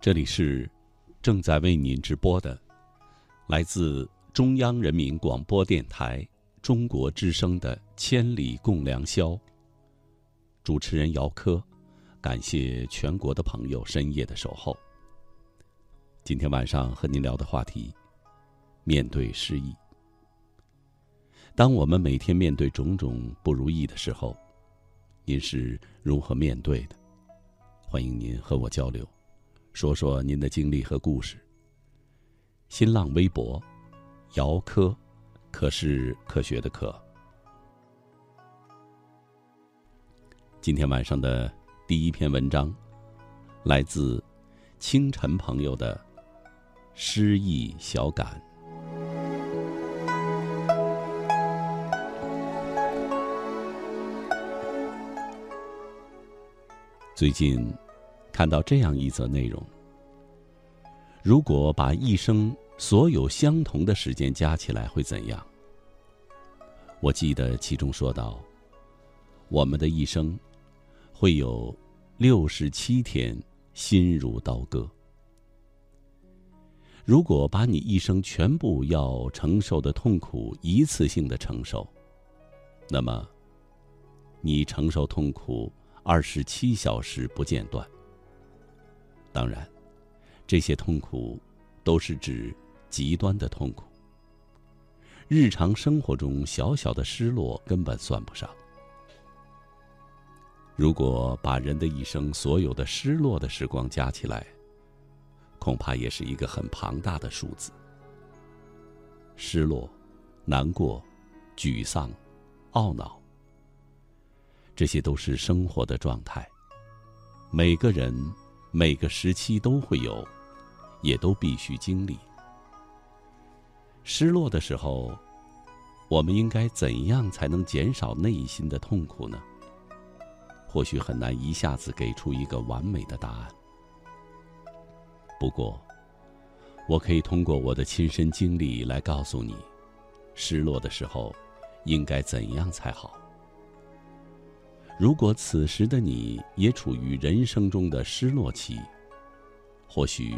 这里是正在为您直播的，来自中央人民广播电台中国之声的《千里共良宵》。主持人姚科，感谢全国的朋友深夜的守候。今天晚上和您聊的话题：面对失意。当我们每天面对种种不如意的时候，您是如何面对的？欢迎您和我交流。说说您的经历和故事。新浪微博，姚科，可是科学的科。今天晚上的第一篇文章，来自清晨朋友的诗意小感。最近。看到这样一则内容：如果把一生所有相同的时间加起来会怎样？我记得其中说到，我们的一生会有六十七天心如刀割。如果把你一生全部要承受的痛苦一次性的承受，那么你承受痛苦二十七小时不间断。当然，这些痛苦都是指极端的痛苦。日常生活中小小的失落根本算不上。如果把人的一生所有的失落的时光加起来，恐怕也是一个很庞大的数字。失落、难过、沮丧、懊恼，这些都是生活的状态。每个人。每个时期都会有，也都必须经历。失落的时候，我们应该怎样才能减少内心的痛苦呢？或许很难一下子给出一个完美的答案。不过，我可以通过我的亲身经历来告诉你，失落的时候应该怎样才好。如果此时的你也处于人生中的失落期，或许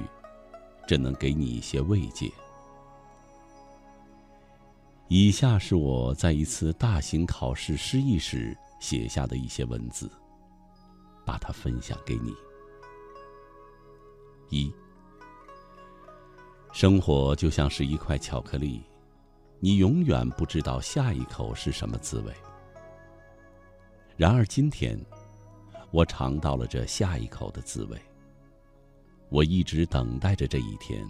这能给你一些慰藉。以下是我在一次大型考试失意时写下的一些文字，把它分享给你。一，生活就像是一块巧克力，你永远不知道下一口是什么滋味。然而今天，我尝到了这下一口的滋味。我一直等待着这一天，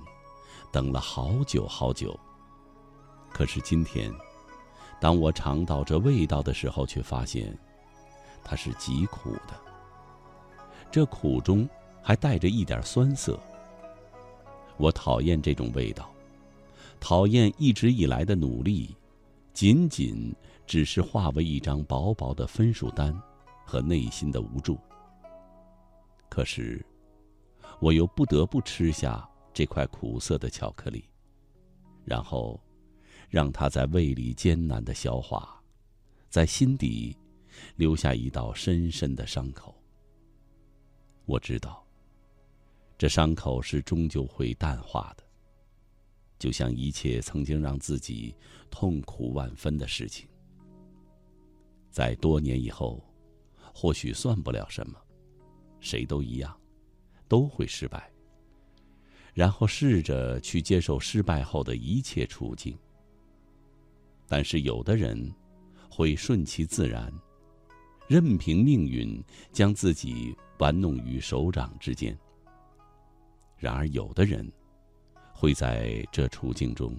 等了好久好久。可是今天，当我尝到这味道的时候，却发现，它是极苦的。这苦中还带着一点酸涩。我讨厌这种味道，讨厌一直以来的努力，仅仅。只是化为一张薄薄的分数单，和内心的无助。可是，我又不得不吃下这块苦涩的巧克力，然后，让它在胃里艰难的消化，在心底留下一道深深的伤口。我知道，这伤口是终究会淡化的，就像一切曾经让自己痛苦万分的事情。在多年以后，或许算不了什么，谁都一样，都会失败。然后试着去接受失败后的一切处境。但是有的人会顺其自然，任凭命运将自己玩弄于手掌之间。然而有的人会在这处境中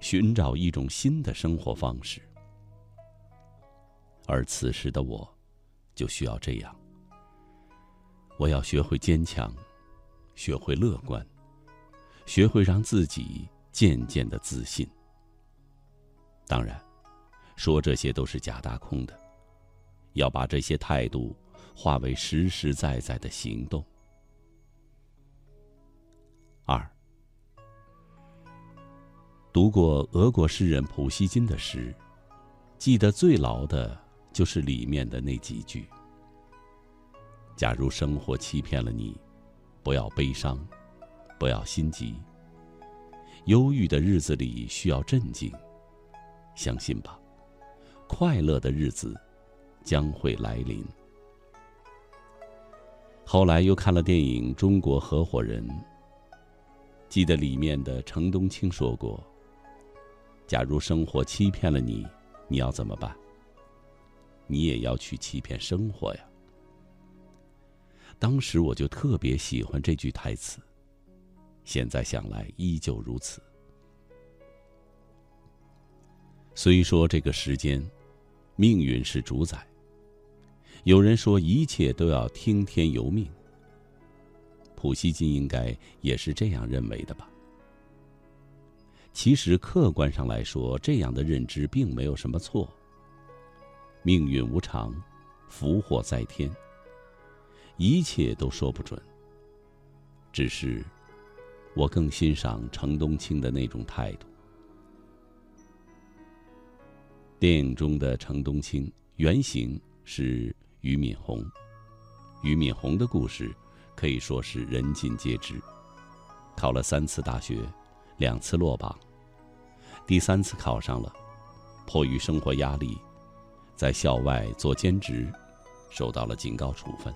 寻找一种新的生活方式。而此时的我，就需要这样。我要学会坚强，学会乐观，学会让自己渐渐的自信。当然，说这些都是假大空的，要把这些态度化为实实在在的行动。二，读过俄国诗人普希金的诗，记得最牢的就是里面的那几句：“假如生活欺骗了你，不要悲伤，不要心急。忧郁的日子里需要镇静。”相信吧，快乐的日子将会来临。后来又看了电影《中国合伙人》，记得里面的程东青说过：“假如生活欺骗了你，你要怎么办？你也要去欺骗生活呀。”当时我就特别喜欢这句台词，现在想来依旧如此。虽说这个时间，命运是主宰。有人说一切都要听天由命。普希金应该也是这样认为的吧？其实客观上来说，这样的认知并没有什么错。命运无常，福祸在天，一切都说不准。只是，我更欣赏程冬青的那种态度。电影中的程冬青原型是俞敏洪，俞敏洪的故事可以说是人尽皆知。考了三次大学，两次落榜，第三次考上了，迫于生活压力，在校外做兼职，受到了警告处分。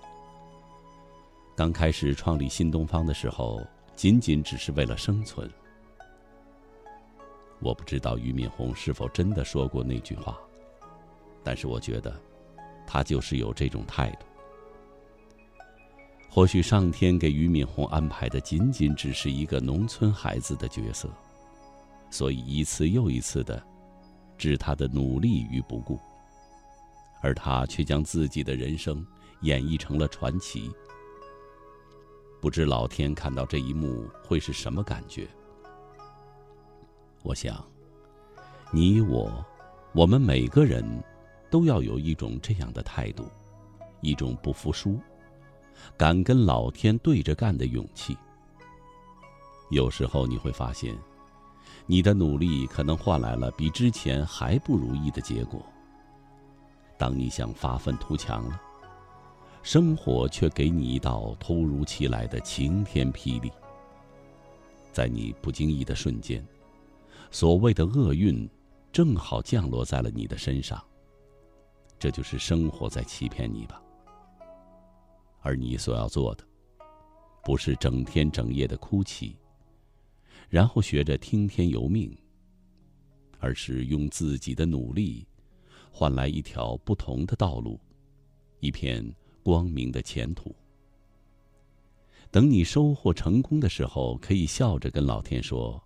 刚开始创立新东方的时候，仅仅只是为了生存。我不知道俞敏洪是否真的说过那句话，但是我觉得，他就是有这种态度。或许上天给俞敏洪安排的仅仅只是一个农村孩子的角色，所以一次又一次的置他的努力于不顾，而他却将自己的人生演绎成了传奇。不知老天看到这一幕会是什么感觉？我想，你我，我们每个人，都要有一种这样的态度，一种不服输、敢跟老天对着干的勇气。有时候你会发现，你的努力可能换来了比之前还不如意的结果。当你想发愤图强了，生活却给你一道突如其来的晴天霹雳，在你不经意的瞬间。所谓的厄运，正好降落在了你的身上。这就是生活在欺骗你吧。而你所要做的，不是整天整夜的哭泣，然后学着听天由命，而是用自己的努力，换来一条不同的道路，一片光明的前途。等你收获成功的时候，可以笑着跟老天说。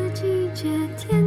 借天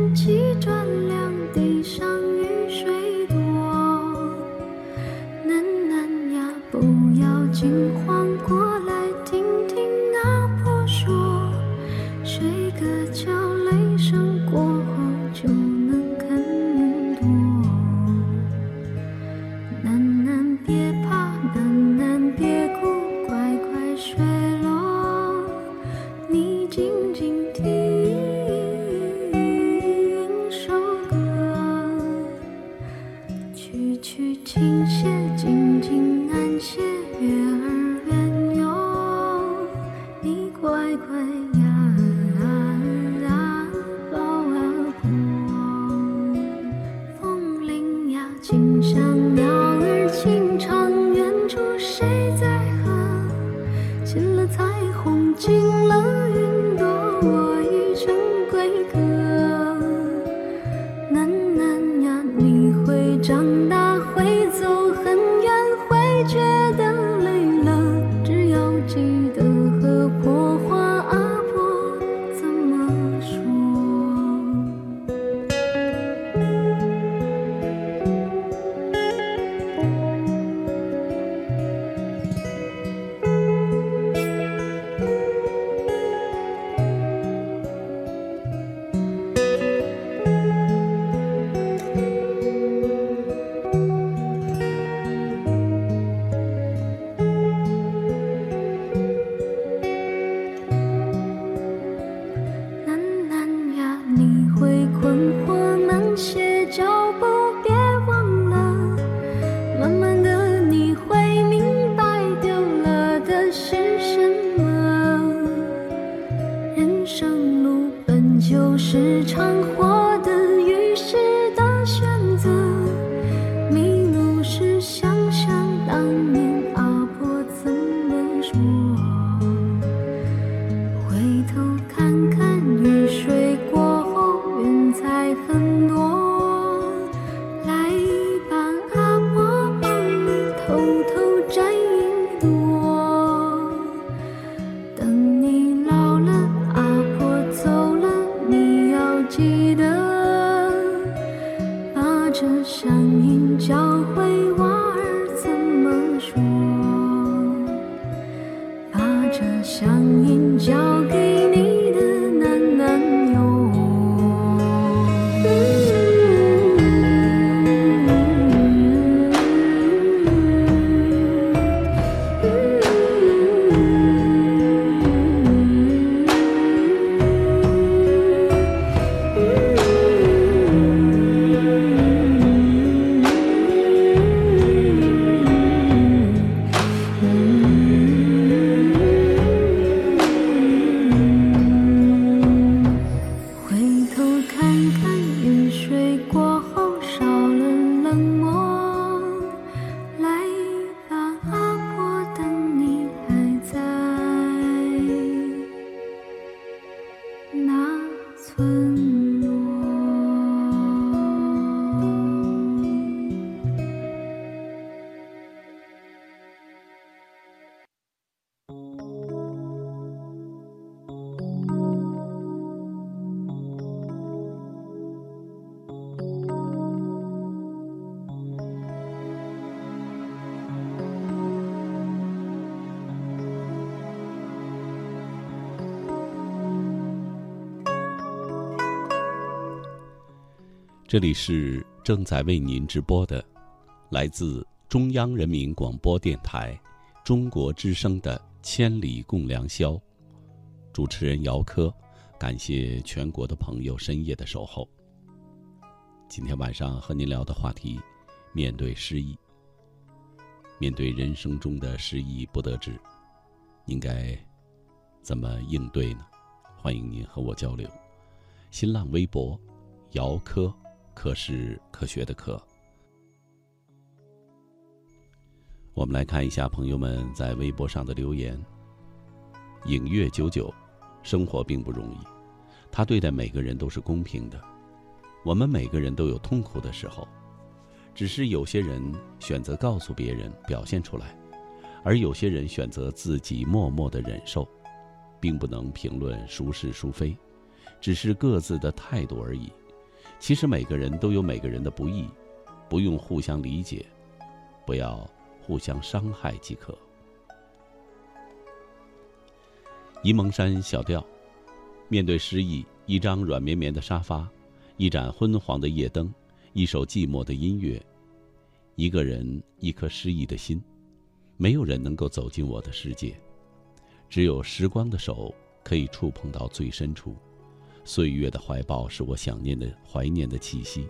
这里是正在为您直播的，来自中央人民广播电台中国之声的《千里共良宵》，主持人姚科，感谢全国的朋友深夜的守候。今天晚上和您聊的话题，面对失意，面对人生中的失意不得志，应该怎么应对呢？欢迎您和我交流。新浪微博，姚科。科是科学的科。我们来看一下朋友们在微博上的留言。影月九九，生活并不容易，他对待每个人都是公平的。我们每个人都有痛苦的时候，只是有些人选择告诉别人表现出来，而有些人选择自己默默的忍受，并不能评论孰是孰非，只是各自的态度而已。其实每个人都有每个人的不易，不用互相理解，不要互相伤害即可。沂蒙山小调，面对失意，一张软绵绵的沙发，一盏昏黄的夜灯，一首寂寞的音乐，一个人，一颗失意的心，没有人能够走进我的世界，只有时光的手可以触碰到最深处。岁月的怀抱是我想念的、怀念的气息，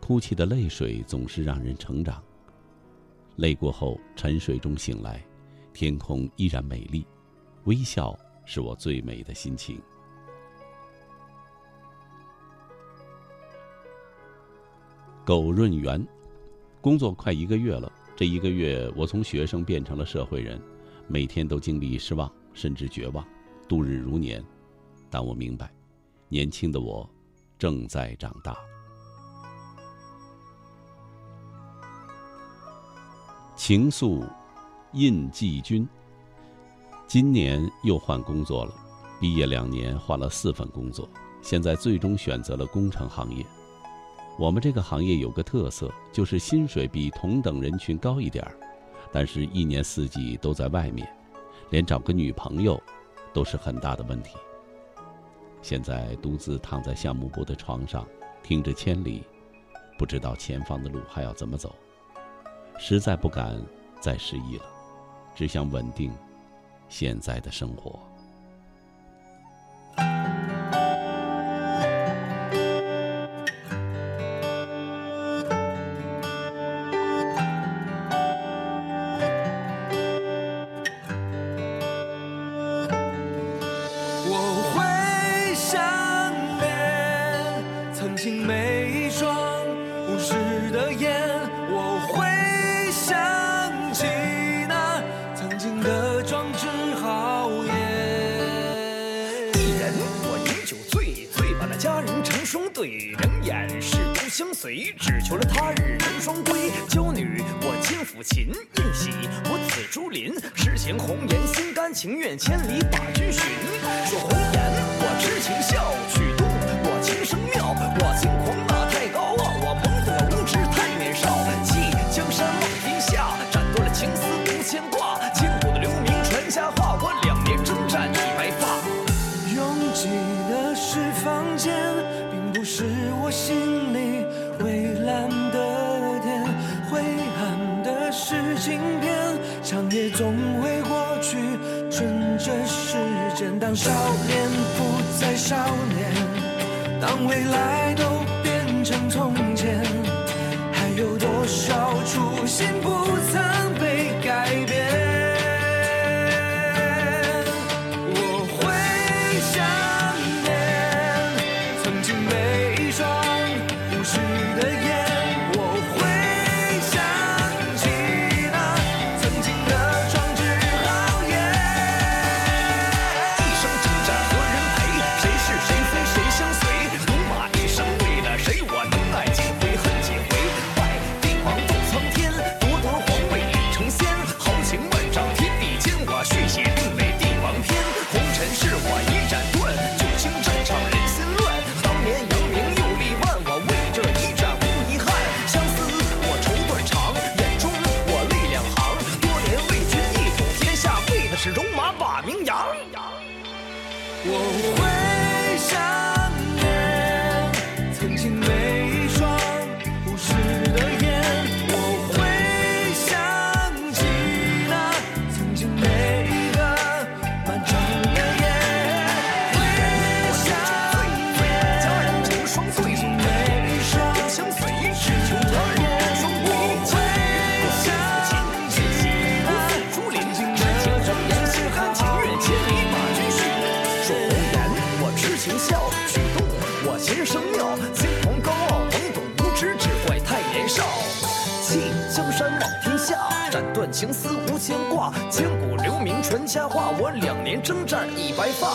哭泣的泪水总是让人成长。泪过后，沉睡中醒来，天空依然美丽，微笑是我最美的心情。苟润元，工作快一个月了，这一个月我从学生变成了社会人，每天都经历失望甚至绝望，度日如年，但我明白。年轻的我，正在长大。情愫，印记君。今年又换工作了，毕业两年换了四份工作，现在最终选择了工程行业。我们这个行业有个特色，就是薪水比同等人群高一点儿，但是一年四季都在外面，连找个女朋友都是很大的问题。现在独自躺在项目部的床上，听着千里，不知道前方的路还要怎么走，实在不敢再失忆了，只想稳定现在的生活。千里把君寻。说红颜我痴情笑，马把名扬。我会想斩断情丝无牵挂。千古留名传佳话，我两年征战已白发。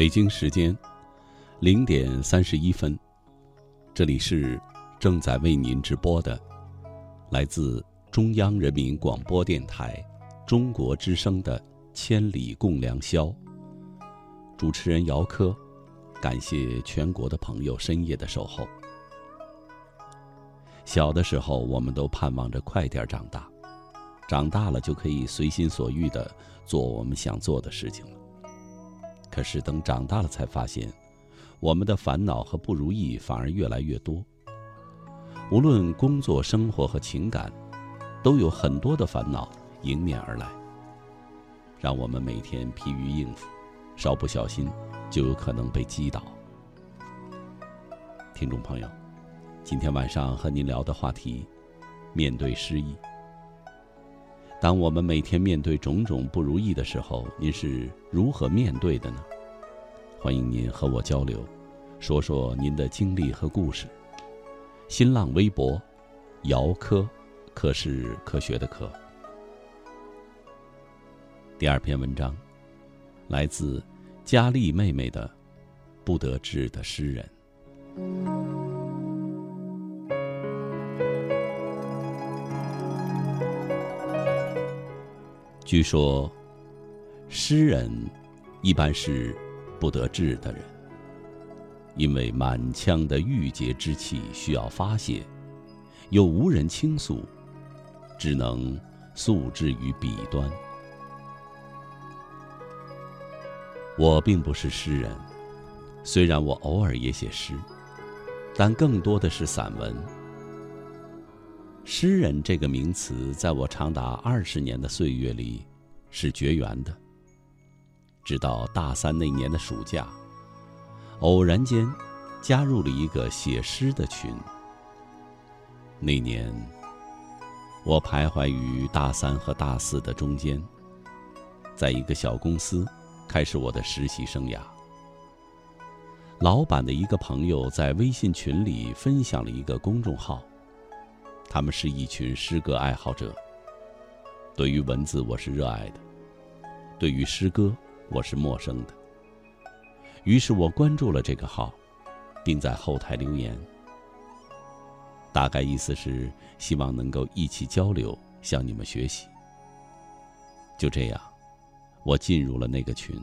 北京时间零点三十一分，这里是正在为您直播的，来自中央人民广播电台中国之声的《千里共良宵》。主持人姚科，感谢全国的朋友深夜的守候。小的时候，我们都盼望着快点长大，长大了就可以随心所欲的做我们想做的事情了。可是等长大了，才发现，我们的烦恼和不如意反而越来越多。无论工作、生活和情感，都有很多的烦恼迎面而来，让我们每天疲于应付，稍不小心就有可能被击倒。听众朋友，今天晚上和您聊的话题：面对失意。当我们每天面对种种不如意的时候，您是如何面对的呢？欢迎您和我交流，说说您的经历和故事。新浪微博，姚科，科是科学的科。第二篇文章，来自佳丽妹妹的《不得志的诗人》。据说，诗人一般是不得志的人，因为满腔的郁结之气需要发泄，又无人倾诉，只能诉之于笔端。我并不是诗人，虽然我偶尔也写诗，但更多的是散文。诗人这个名词，在我长达二十年的岁月里，是绝缘的。直到大三那年的暑假，偶然间加入了一个写诗的群。那年，我徘徊于大三和大四的中间，在一个小公司开始我的实习生涯。老板的一个朋友在微信群里分享了一个公众号，他们是一群诗歌爱好者。对于文字，我是热爱的；对于诗歌，我是陌生的。于是我关注了这个号，并在后台留言。大概意思是希望能够一起交流，向你们学习。就这样，我进入了那个群。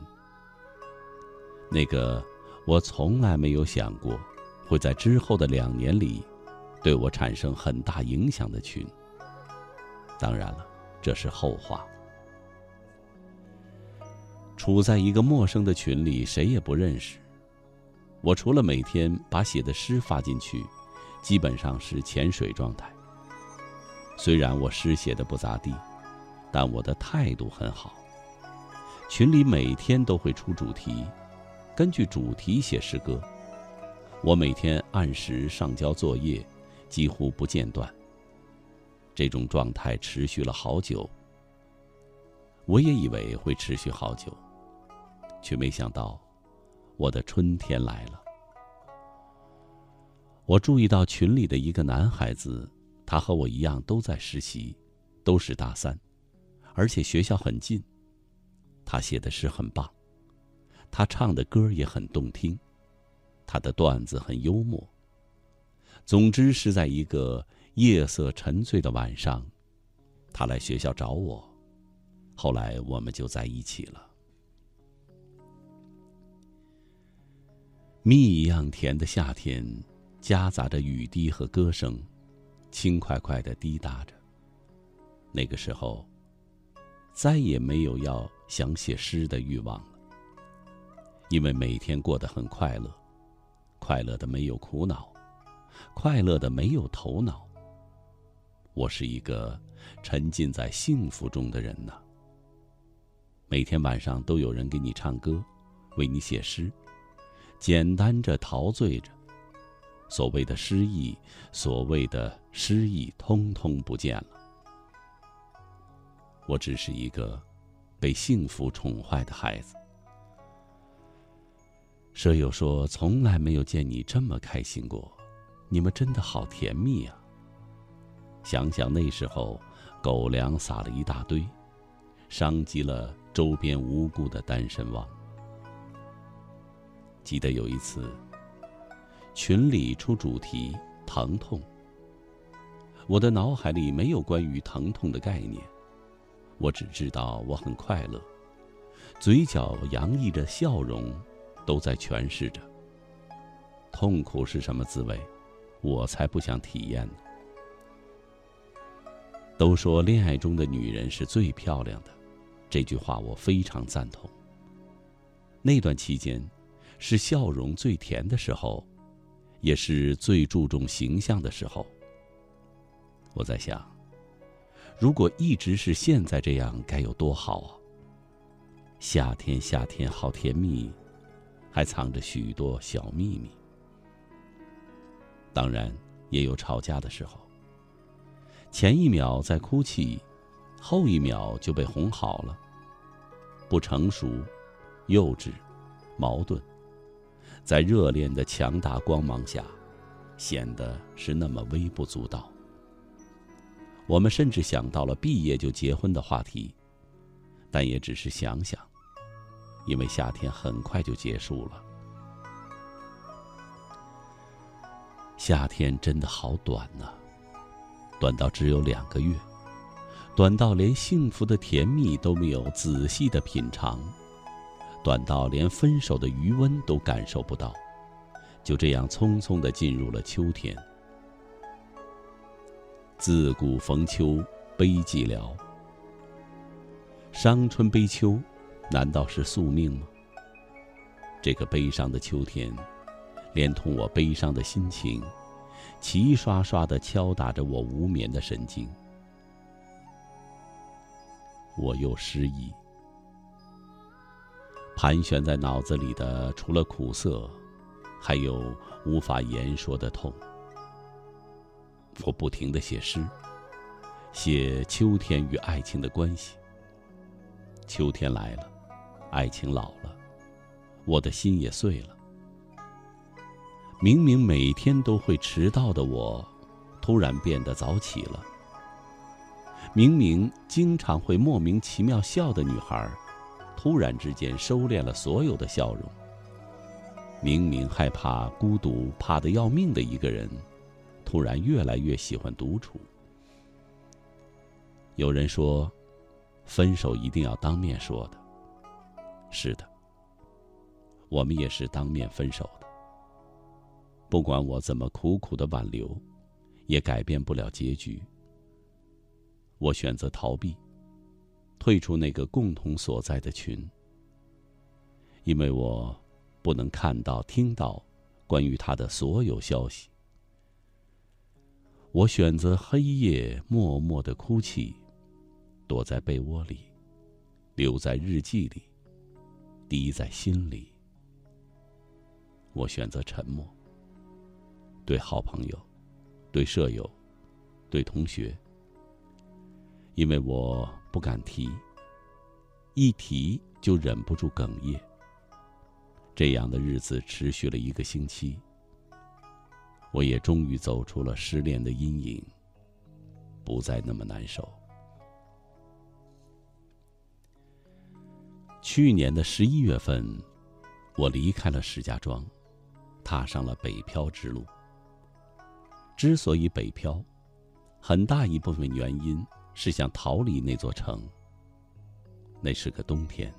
那个我从来没有想过会在之后的两年里对我产生很大影响的群。当然了，这是后话。处在一个陌生的群里，谁也不认识。我除了每天把写的诗发进去。基本上是潜水状态。虽然我诗写的不咋地，但我的态度很好。群里每天都会出主题，根据主题写诗歌。我每天按时上交作业，几乎不间断。这种状态持续了好久。我也以为会持续好久，却没想到，我的春天来了。我注意到群里的一个男孩子，他和我一样都在实习，都是大三，而且学校很近。他写的诗很棒，他唱的歌也很动听，他的段子很幽默。总之是在一个夜色沉醉的晚上，他来学校找我，后来我们就在一起了。蜜一样甜的夏天。夹杂着雨滴和歌声，轻快快的滴答着。那个时候，再也没有要想写诗的欲望了，因为每天过得很快乐，快乐的没有苦恼，快乐的没有头脑。我是一个沉浸在幸福中的人呐。每天晚上都有人给你唱歌，为你写诗，简单着，陶醉着。所谓的诗意，所谓的诗意，通通不见了。我只是一个被幸福宠坏的孩子。舍友说：“从来没有见你这么开心过，你们真的好甜蜜啊！”想想那时候，狗粮撒了一大堆，伤及了周边无辜的单身汪。记得有一次。群里出主题疼痛，我的脑海里没有关于疼痛的概念，我只知道我很快乐，嘴角洋溢着笑容，都在诠释着。痛苦是什么滋味，我才不想体验呢。都说恋爱中的女人是最漂亮的，这句话我非常赞同。那段期间，是笑容最甜的时候。也是最注重形象的时候。我在想，如果一直是现在这样，该有多好啊！夏天，夏天好甜蜜，还藏着许多小秘密。当然，也有吵架的时候。前一秒在哭泣，后一秒就被哄好了。不成熟，幼稚，矛盾。在热恋的强大光芒下，显得是那么微不足道。我们甚至想到了毕业就结婚的话题，但也只是想想，因为夏天很快就结束了。夏天真的好短呐，短到只有两个月，短到连幸福的甜蜜都没有仔细的品尝。短到连分手的余温都感受不到，就这样匆匆的进入了秋天。自古逢秋，悲寂寥。伤春悲秋，难道是宿命吗？这个悲伤的秋天，连同我悲伤的心情，齐刷刷地敲打着我无眠的神经。我又失忆，盘旋在脑子里的除了苦涩，还有无法言说的痛。我不停地写诗，写秋天与爱情的关系。秋天来了，爱情老了，我的心也碎了。明明每天都会迟到的我，突然变得早起了。明明经常会莫名其妙笑的女孩，突然之间收敛了所有的笑容。明明害怕孤独、怕得要命的一个人，突然越来越喜欢独处。有人说。分手一定要当面说的。是的，我们也是当面分手。不管我怎么苦苦的挽留，也改变不了结局。我选择逃避，退出那个共同所在的群，因为我不能看到、听到关于他的所有消息。我选择黑夜默默的哭泣。躲在被窝里，留在日记里，滴在心里。我选择沉默。对好朋友，对舍友，对同学，因为我不敢提，一提就忍不住哽咽。这样的日子持续了一个星期，我也终于走出了失恋的阴影，不再那么难受。去年的十一月份，我离开了石家庄，踏上了北漂之路。之所以北漂，很大一部分原因是想逃离那座城。那是个冬天，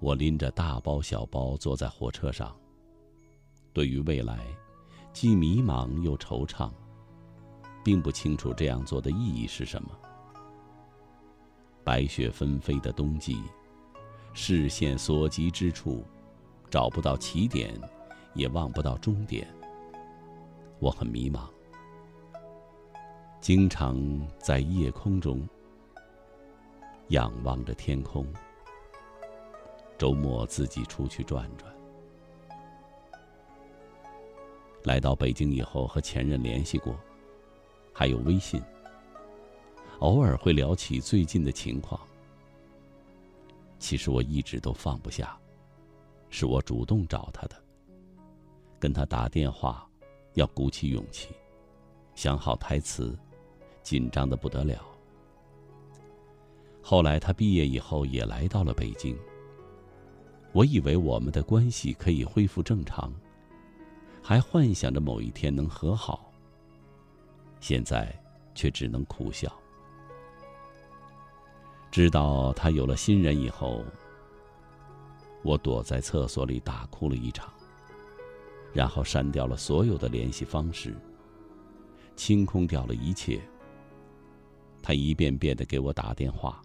我拎着大包小包坐在火车上，对于未来，既迷茫又惆怅，并不清楚这样做的意义是什么。白雪纷飞的冬季。视线所及之处，找不到起点，也望不到终点。我很迷茫，经常在夜空中仰望着天空。周末自己出去转转。来到北京以后，和前任联系过，还有微信，偶尔会聊起最近的情况。其实我一直都放不下，是我主动找他的。跟他打电话，要鼓起勇气，想好台词，紧张的不得了。后来他毕业以后也来到了北京。我以为我们的关系可以恢复正常，还幻想着某一天能和好。现在却只能苦笑。知道他有了新人以后，我躲在厕所里大哭了一场，然后删掉了所有的联系方式，清空掉了一切。他一遍遍的给我打电话，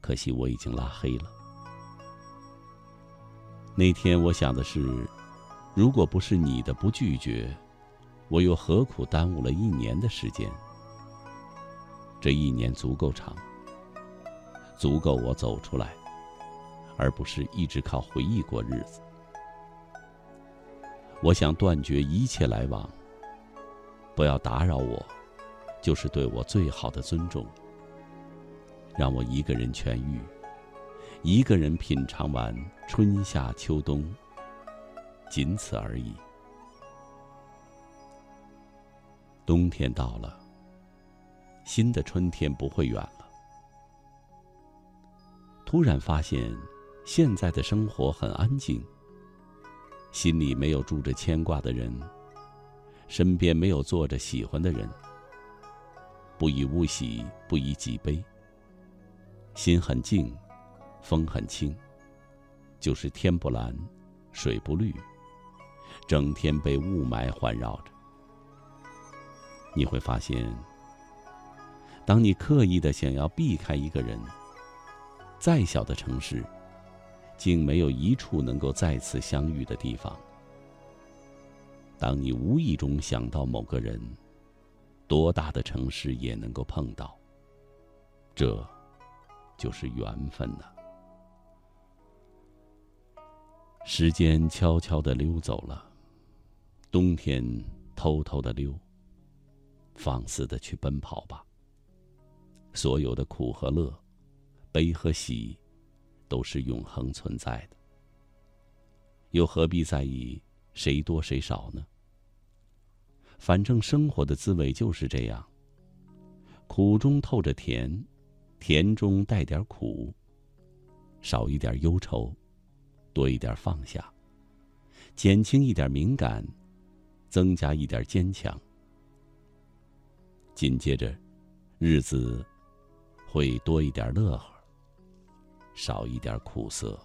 可惜我已经拉黑了。那天我想的是，如果不是你的不拒绝，我又何苦耽误了一年的时间？这一年足够长。足够我走出来，而不是一直靠回忆过日子。我想断绝一切来往，不要打扰我，就是对我最好的尊重。让我一个人痊愈，一个人品尝完春夏秋冬，仅此而已。冬天到了，新的春天不会远了。突然发现，现在的生活很安静。心里没有住着牵挂的人，身边没有坐着喜欢的人。不以物喜，不以己悲。心很静，风很轻，就是天不蓝，水不绿，整天被雾霾环绕着。你会发现，当你刻意的想要避开一个人，再小的城市，竟没有一处能够再次相遇的地方。当你无意中想到某个人，多大的城市也能够碰到。这，就是缘分呐。时间悄悄的溜走了，冬天偷偷的溜。放肆的去奔跑吧。所有的苦和乐，悲和喜，都是永恒存在的。又何必在意谁多谁少呢？反正生活的滋味就是这样。苦中透着甜，甜中带点苦。少一点忧愁，多一点放下，减轻一点敏感，增加一点坚强。紧接着，日子会多一点乐呵，少一点苦涩。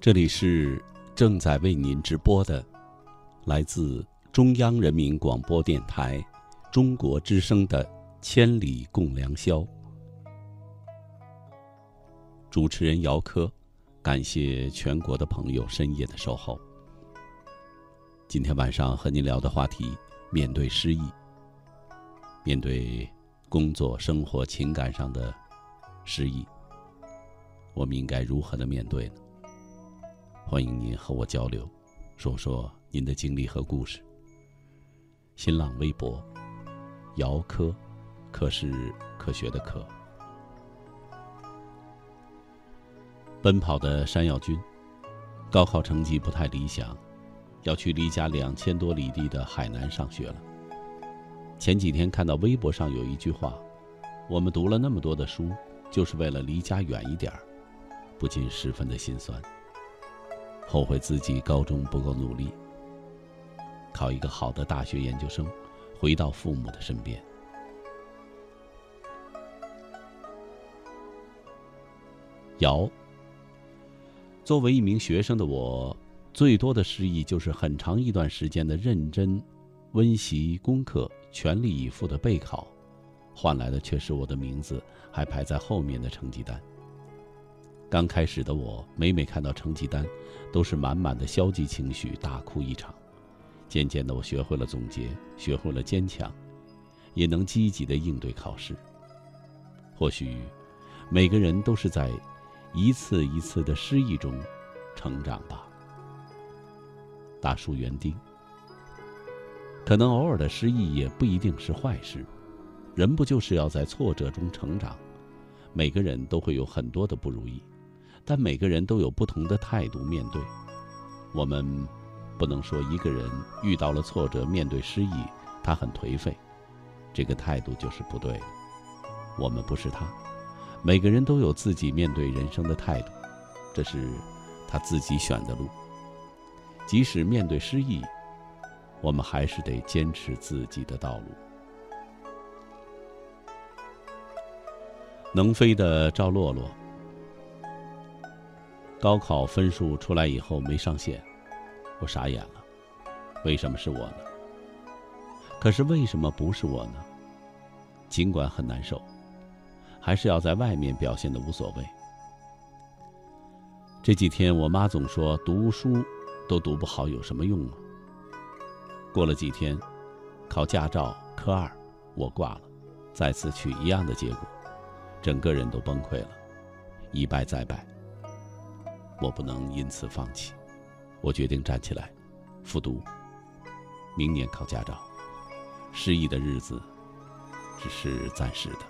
这里是正在为您直播的，来自中央人民广播电台中国之声的《千里共良宵》。主持人姚科，感谢全国的朋友深夜的守候。今天晚上和您聊的话题：面对失意，面对工作、生活、情感上的失意，我们应该如何的面对呢？欢迎您和我交流，说说您的经历和故事。新浪微博：姚科，科是科学的科。奔跑的山药君，高考成绩不太理想，要去离家两千多里地的海南上学了。前几天看到微博上有一句话：“我们读了那么多的书，就是为了离家远一点儿”，不禁十分的心酸。后悔自己高中不够努力，考一个好的大学研究生，回到父母的身边。瑶，作为一名学生的我，最多的失意就是很长一段时间的认真温习功课、全力以赴的备考，换来的却是我的名字还排在后面的成绩单。刚开始的我，每每看到成绩单，都是满满的消极情绪，大哭一场。渐渐的，我学会了总结，学会了坚强，也能积极的应对考试。或许，每个人都是在一次一次的失意中成长吧。大树园丁，可能偶尔的失意也不一定是坏事，人不就是要在挫折中成长？每个人都会有很多的不如意。但每个人都有不同的态度面对，我们不能说一个人遇到了挫折、面对失意，他很颓废，这个态度就是不对的。我们不是他，每个人都有自己面对人生的态度，这是他自己选的路。即使面对失意，我们还是得坚持自己的道路。能飞的赵洛洛。高考分数出来以后没上线，我傻眼了。为什么是我呢？可是为什么不是我呢？尽管很难受，还是要在外面表现的无所谓。这几天我妈总说读书都读不好有什么用啊？过了几天，考驾照科二我挂了，再次去一样的结果，整个人都崩溃了，一败再败。我不能因此放弃，我决定站起来，复读，明年考驾照。失意的日子，只是暂时的。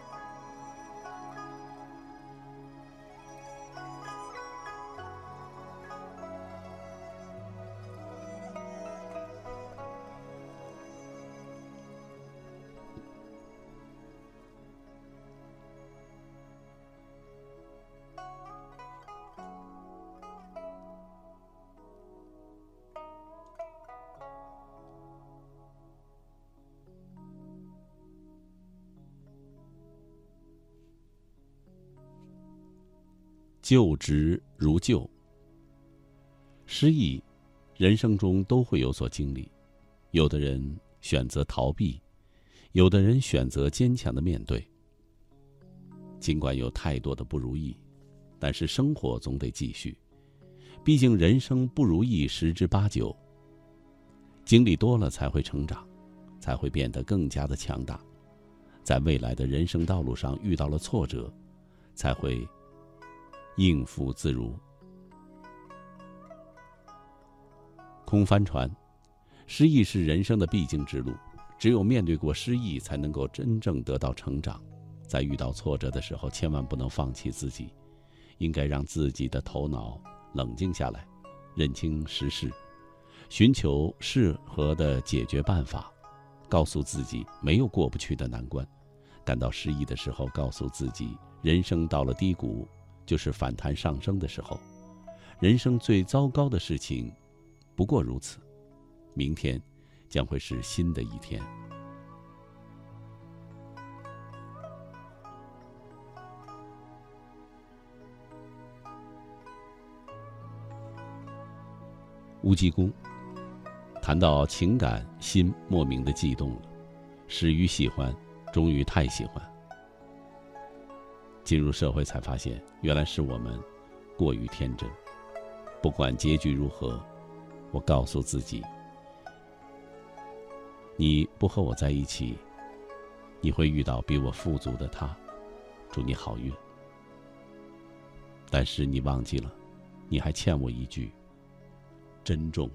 旧职如旧。失意，人生中都会有所经历。有的人选择逃避，有的人选择坚强的面对。尽管有太多的不如意，但是生活总得继续。毕竟人生不如意十之八九。经历多了才会成长，才会变得更加的强大。在未来的人生道路上遇到了挫折，才会。应付自如。空帆船，失意是人生的必经之路。只有面对过失意，才能够真正得到成长。在遇到挫折的时候，千万不能放弃自己，应该让自己的头脑冷静下来，认清实事，寻求适合的解决办法。告诉自己没有过不去的难关。感到失意的时候，告诉自己人生到了低谷。就是反弹上升的时候，人生最糟糕的事情不过如此，明天将会是新的一天。乌鸡公谈到情感，心莫名的悸动了，始于喜欢，终于太喜欢。进入社会才发现原来是我们过于天真。不管结局如何我告诉自己你不和我在一起你会遇到比我富足的他祝你好运。但是你忘记了你还欠我一句珍重。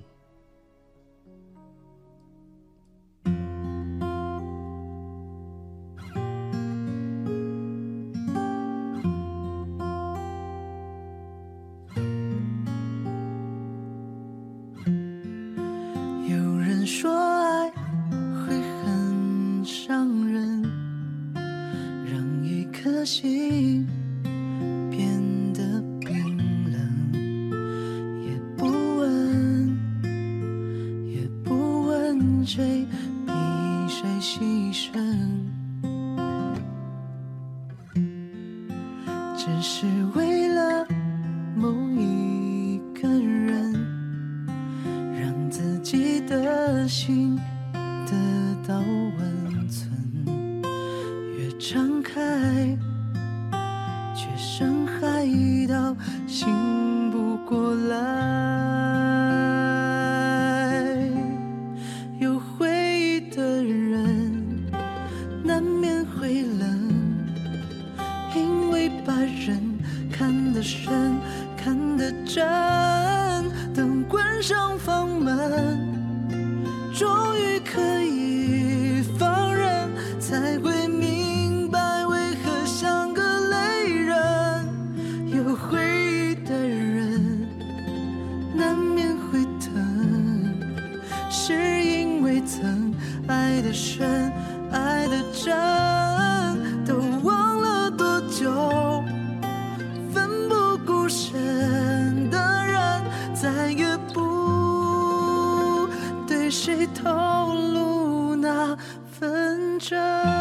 说爱会很伤人让一颗心为谁透露那份真